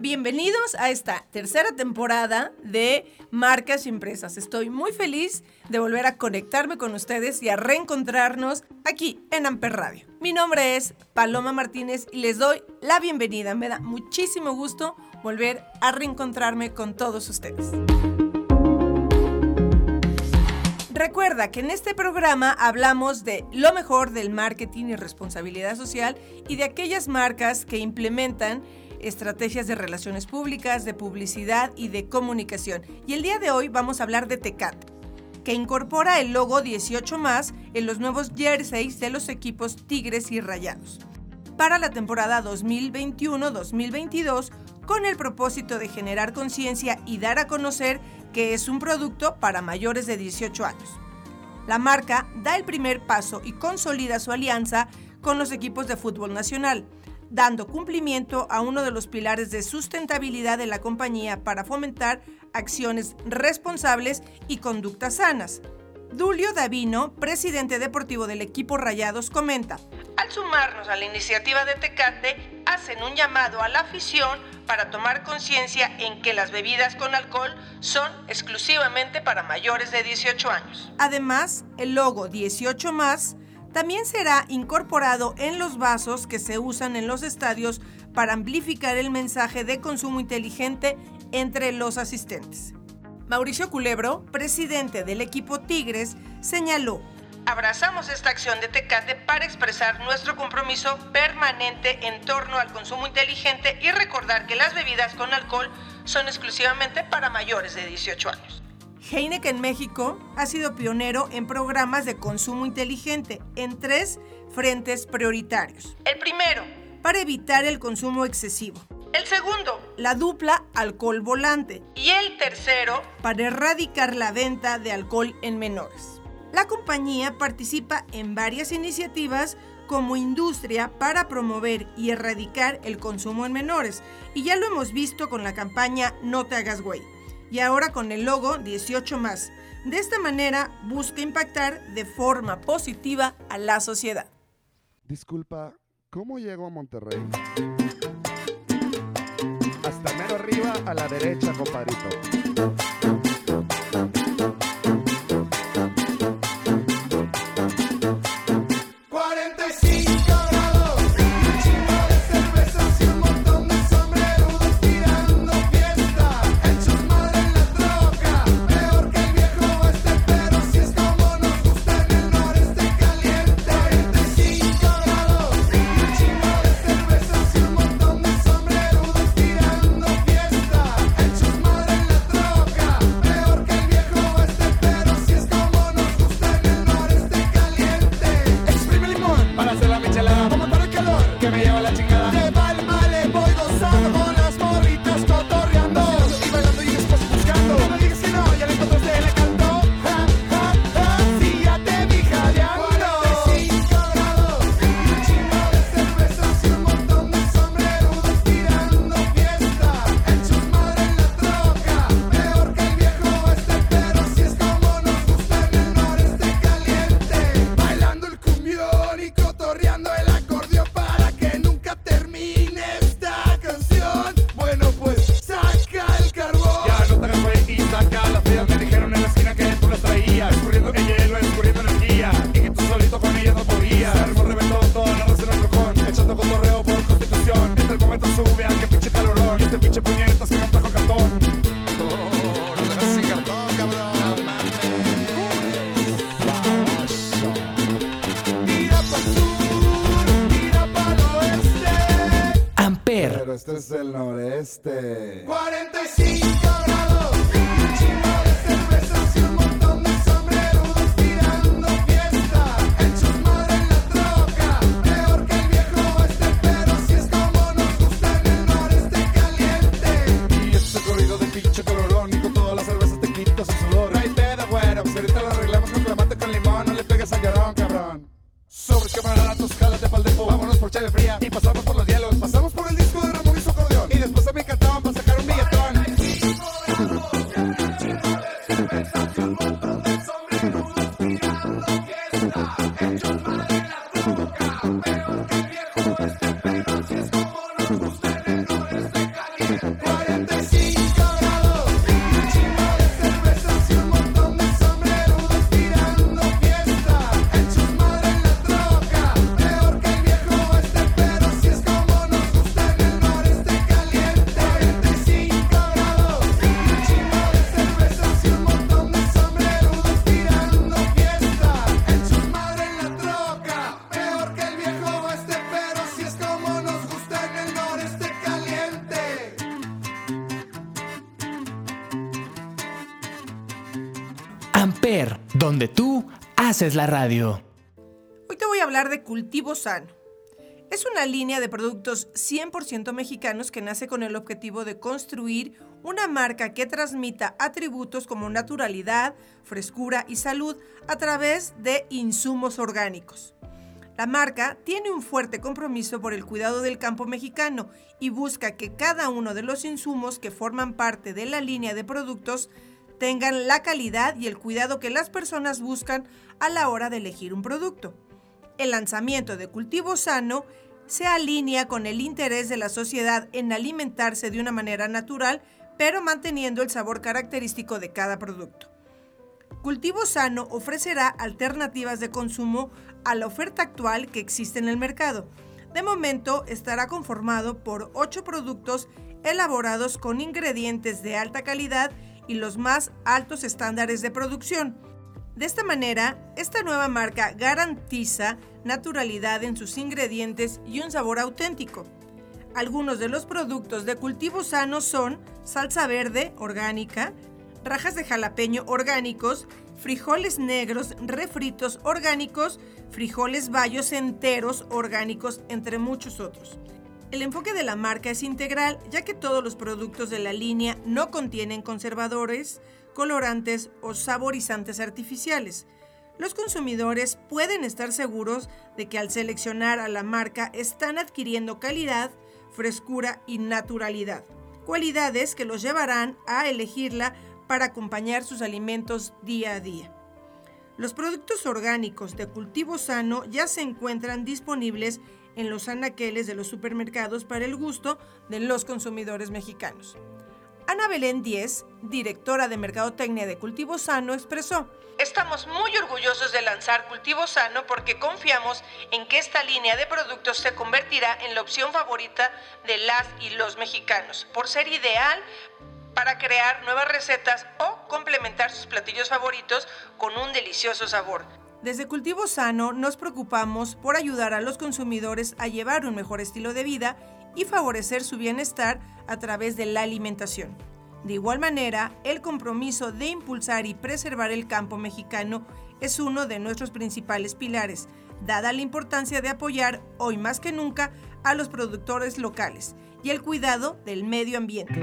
Bienvenidos a esta tercera temporada de Marcas Impresas. Estoy muy feliz de volver a conectarme con ustedes y a reencontrarnos aquí en Amper Radio. Mi nombre es Paloma Martínez y les doy la bienvenida. Me da muchísimo gusto volver a reencontrarme con todos ustedes. Recuerda que en este programa hablamos de lo mejor del marketing y responsabilidad social y de aquellas marcas que implementan estrategias de relaciones públicas, de publicidad y de comunicación. Y el día de hoy vamos a hablar de Tecat, que incorpora el logo 18 más en los nuevos jerseys de los equipos Tigres y Rayados para la temporada 2021-2022 con el propósito de generar conciencia y dar a conocer que es un producto para mayores de 18 años. La marca da el primer paso y consolida su alianza con los equipos de fútbol nacional, dando cumplimiento a uno de los pilares de sustentabilidad de la compañía para fomentar acciones responsables y conductas sanas. Dulio Davino, presidente deportivo del equipo Rayados, comenta, al sumarnos a la iniciativa de Tecate, hacen un llamado a la afición para tomar conciencia en que las bebidas con alcohol son exclusivamente para mayores de 18 años. Además, el logo 18 más también será incorporado en los vasos que se usan en los estadios para amplificar el mensaje de consumo inteligente entre los asistentes. Mauricio Culebro, presidente del equipo Tigres, señaló, Abrazamos esta acción de Tecate para expresar nuestro compromiso permanente en torno al consumo inteligente y recordar que las bebidas con alcohol son exclusivamente para mayores de 18 años. Heineken México ha sido pionero en programas de consumo inteligente en tres frentes prioritarios. El primero, para evitar el consumo excesivo. El segundo, la dupla alcohol volante. Y el tercero, para erradicar la venta de alcohol en menores. La compañía participa en varias iniciativas como industria para promover y erradicar el consumo en menores. Y ya lo hemos visto con la campaña No te hagas güey y ahora con el logo 18 más. De esta manera busca impactar de forma positiva a la sociedad. Disculpa, ¿cómo llego a Monterrey? Hasta mero arriba a la derecha, compadrito. Haces la radio. Hoy te voy a hablar de cultivo sano. Es una línea de productos 100% mexicanos que nace con el objetivo de construir una marca que transmita atributos como naturalidad, frescura y salud a través de insumos orgánicos. La marca tiene un fuerte compromiso por el cuidado del campo mexicano y busca que cada uno de los insumos que forman parte de la línea de productos tengan la calidad y el cuidado que las personas buscan a la hora de elegir un producto. El lanzamiento de cultivo sano se alinea con el interés de la sociedad en alimentarse de una manera natural, pero manteniendo el sabor característico de cada producto. Cultivo Sano ofrecerá alternativas de consumo a la oferta actual que existe en el mercado. De momento estará conformado por 8 productos elaborados con ingredientes de alta calidad y los más altos estándares de producción. De esta manera, esta nueva marca garantiza naturalidad en sus ingredientes y un sabor auténtico. Algunos de los productos de cultivo sano son salsa verde orgánica, rajas de jalapeño orgánicos, frijoles negros refritos orgánicos, frijoles bayos enteros orgánicos, entre muchos otros. El enfoque de la marca es integral, ya que todos los productos de la línea no contienen conservadores, colorantes o saborizantes artificiales. Los consumidores pueden estar seguros de que al seleccionar a la marca están adquiriendo calidad, frescura y naturalidad, cualidades que los llevarán a elegirla para acompañar sus alimentos día a día. Los productos orgánicos de cultivo sano ya se encuentran disponibles en los anaqueles de los supermercados para el gusto de los consumidores mexicanos. Ana Belén Díez, directora de Mercadotecnia de Cultivo Sano, expresó, Estamos muy orgullosos de lanzar Cultivo Sano porque confiamos en que esta línea de productos se convertirá en la opción favorita de las y los mexicanos, por ser ideal para crear nuevas recetas o complementar sus platillos favoritos con un delicioso sabor. Desde Cultivo Sano nos preocupamos por ayudar a los consumidores a llevar un mejor estilo de vida y favorecer su bienestar a través de la alimentación. De igual manera, el compromiso de impulsar y preservar el campo mexicano es uno de nuestros principales pilares, dada la importancia de apoyar hoy más que nunca a los productores locales y el cuidado del medio ambiente.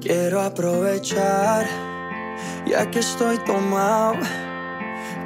Quiero aprovechar, ya que estoy tomado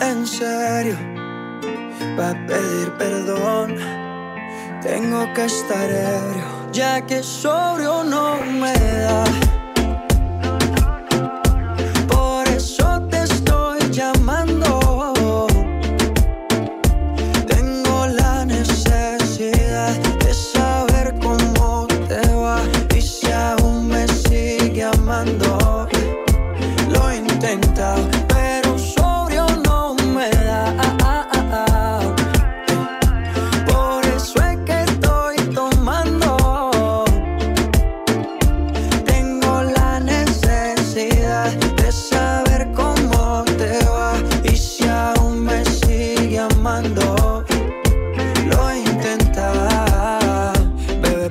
en serio. Va a pedir perdón, tengo que estar ebrio, ya que sobrio no me da.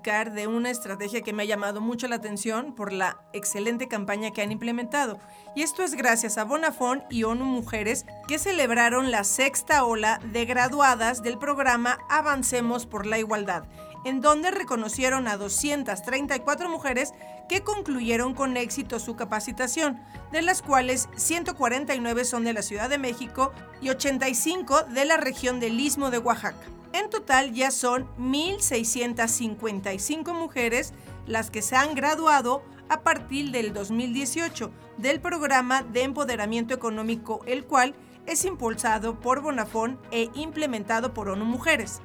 De una estrategia que me ha llamado mucho la atención por la excelente campaña que han implementado. Y esto es gracias a Bonafón y ONU Mujeres que celebraron la sexta ola de graduadas del programa Avancemos por la Igualdad, en donde reconocieron a 234 mujeres que concluyeron con éxito su capacitación, de las cuales 149 son de la Ciudad de México y 85 de la región del Istmo de Oaxaca. En total ya son 1.655 mujeres las que se han graduado a partir del 2018 del programa de empoderamiento económico, el cual es impulsado por Bonafón e implementado por ONU Mujeres.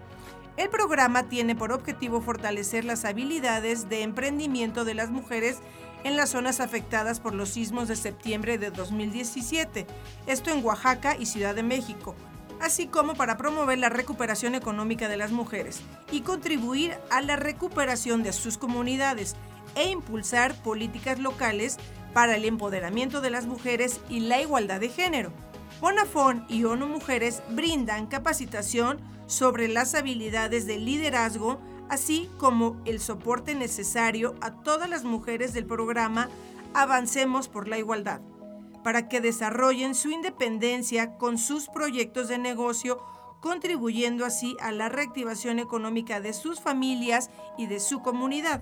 El programa tiene por objetivo fortalecer las habilidades de emprendimiento de las mujeres en las zonas afectadas por los sismos de septiembre de 2017, esto en Oaxaca y Ciudad de México, así como para promover la recuperación económica de las mujeres y contribuir a la recuperación de sus comunidades e impulsar políticas locales para el empoderamiento de las mujeres y la igualdad de género. Bonafón y ONU Mujeres brindan capacitación sobre las habilidades de liderazgo, así como el soporte necesario a todas las mujeres del programa Avancemos por la Igualdad, para que desarrollen su independencia con sus proyectos de negocio, contribuyendo así a la reactivación económica de sus familias y de su comunidad.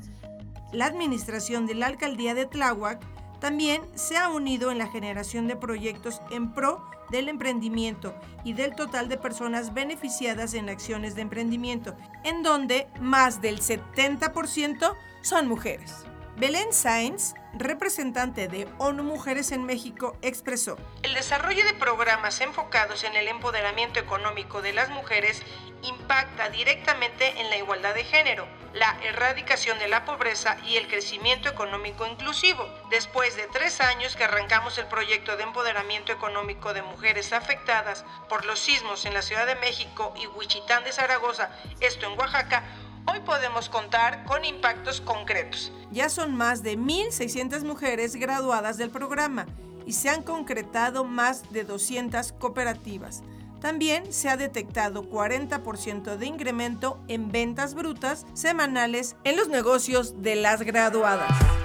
La administración de la alcaldía de Tláhuac también se ha unido en la generación de proyectos en pro del emprendimiento y del total de personas beneficiadas en acciones de emprendimiento, en donde más del 70% son mujeres. Belén Sainz, representante de ONU Mujeres en México, expresó, El desarrollo de programas enfocados en el empoderamiento económico de las mujeres impacta directamente en la igualdad de género, la erradicación de la pobreza y el crecimiento económico inclusivo. Después de tres años que arrancamos el proyecto de empoderamiento económico de mujeres afectadas por los sismos en la Ciudad de México y Huichitán de Zaragoza, esto en Oaxaca, hoy podemos contar con impactos concretos. Ya son más de 1.600 mujeres graduadas del programa y se han concretado más de 200 cooperativas. También se ha detectado 40% de incremento en ventas brutas semanales en los negocios de las graduadas.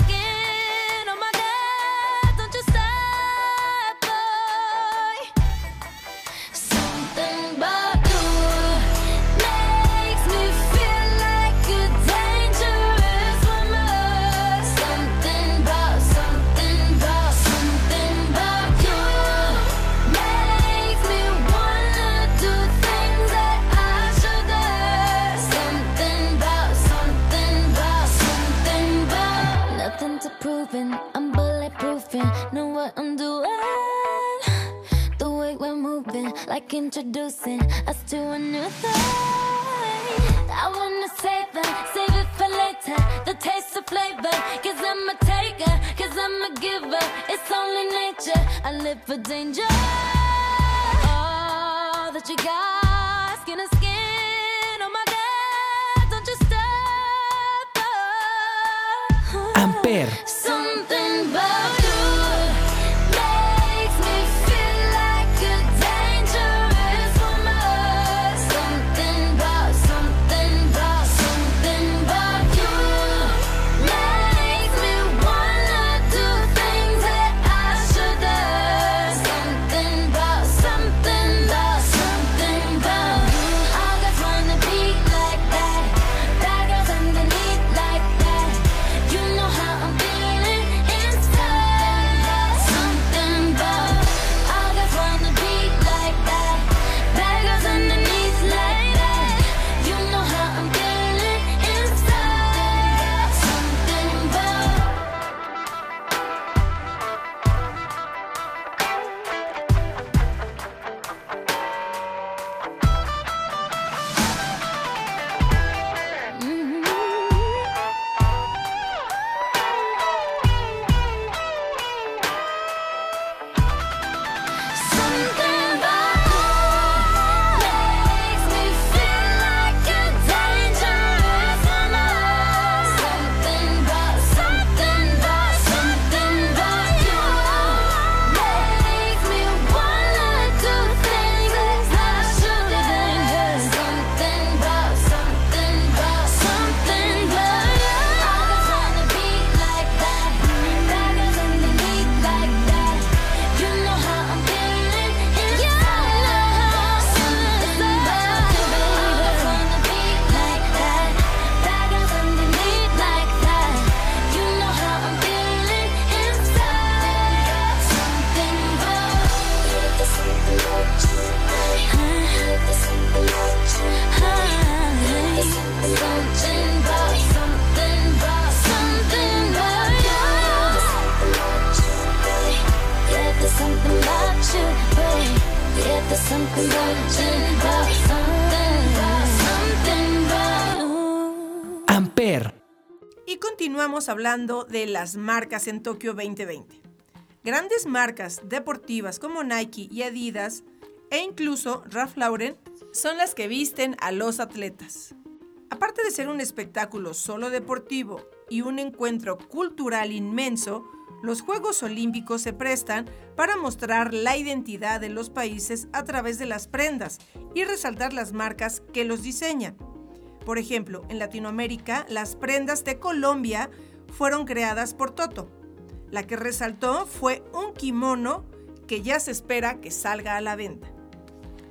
like introducing us to a new thing. I wanna save it, save it for later. The taste of flavor, cause I'm a taker, cause I'm a giver. It's only nature, I live for danger. All that you got, skin to skin, oh my god, don't you stop. oh. Amper. Something about hablando de las marcas en Tokio 2020. Grandes marcas deportivas como Nike y Adidas e incluso Ralph Lauren son las que visten a los atletas. Aparte de ser un espectáculo solo deportivo y un encuentro cultural inmenso, los Juegos Olímpicos se prestan para mostrar la identidad de los países a través de las prendas y resaltar las marcas que los diseñan. Por ejemplo, en Latinoamérica, las prendas de Colombia fueron creadas por Toto. La que resaltó fue un kimono que ya se espera que salga a la venta.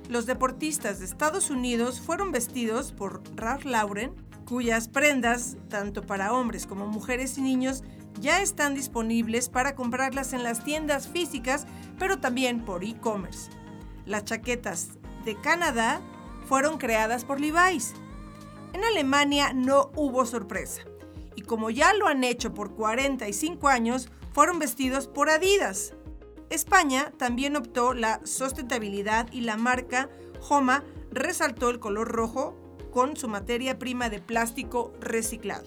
Los deportistas de Estados Unidos fueron vestidos por Ralph Lauren, cuyas prendas, tanto para hombres como mujeres y niños, ya están disponibles para comprarlas en las tiendas físicas, pero también por e-commerce. Las chaquetas de Canadá fueron creadas por Levi's. En Alemania no hubo sorpresa. Y como ya lo han hecho por 45 años, fueron vestidos por Adidas. España también optó la sustentabilidad y la marca Homa resaltó el color rojo con su materia prima de plástico reciclado.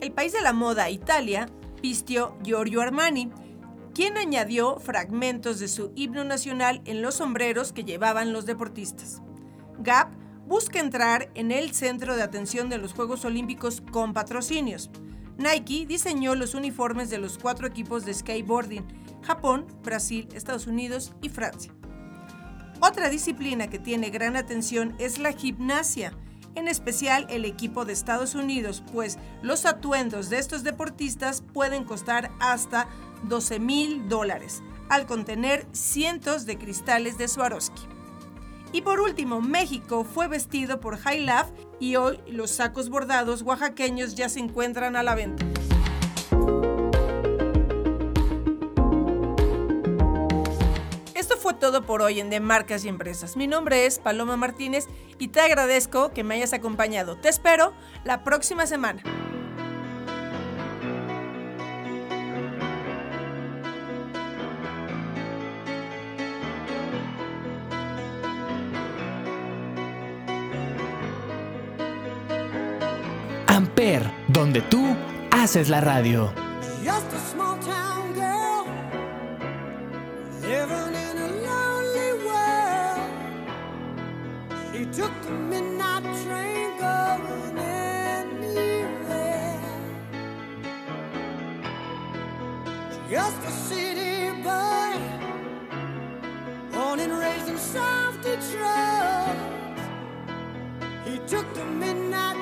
El país de la moda, Italia, vistió Giorgio Armani, quien añadió fragmentos de su himno nacional en los sombreros que llevaban los deportistas. Gap busca entrar en el centro de atención de los Juegos Olímpicos con patrocinios. Nike diseñó los uniformes de los cuatro equipos de skateboarding, Japón, Brasil, Estados Unidos y Francia. Otra disciplina que tiene gran atención es la gimnasia, en especial el equipo de Estados Unidos, pues los atuendos de estos deportistas pueden costar hasta 12 mil dólares, al contener cientos de cristales de Swarovski. Y por último, México fue vestido por High Love y hoy los sacos bordados oaxaqueños ya se encuentran a la venta. Esto fue todo por hoy en De Marcas y Empresas. Mi nombre es Paloma Martínez y te agradezco que me hayas acompañado. Te espero la próxima semana. Donde tú haces la radio. Just a city boy, born and raised in South Detroit. He took the midnight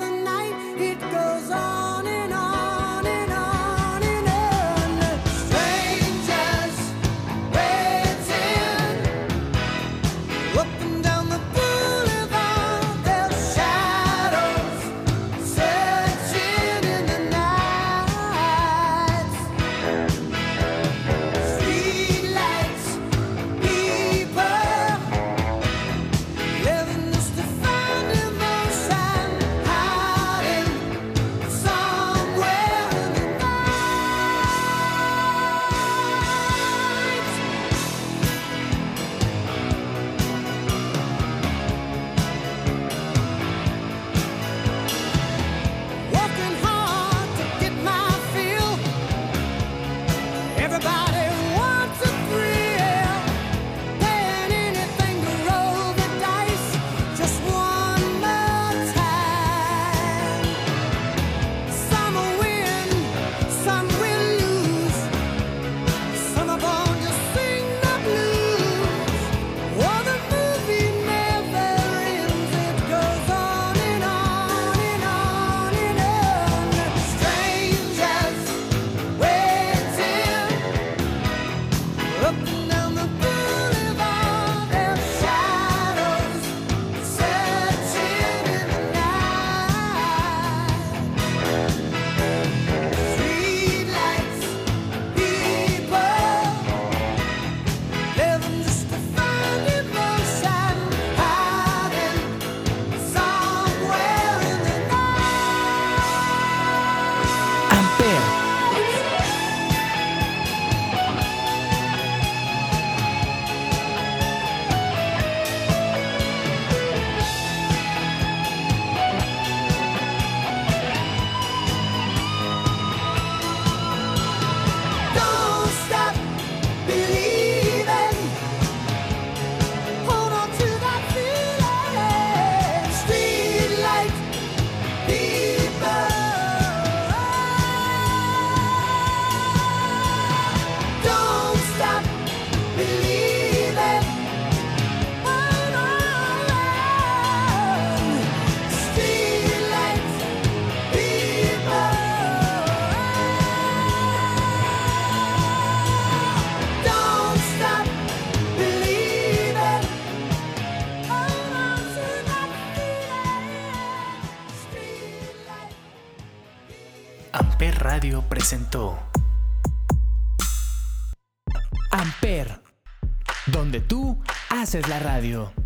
haces la radio.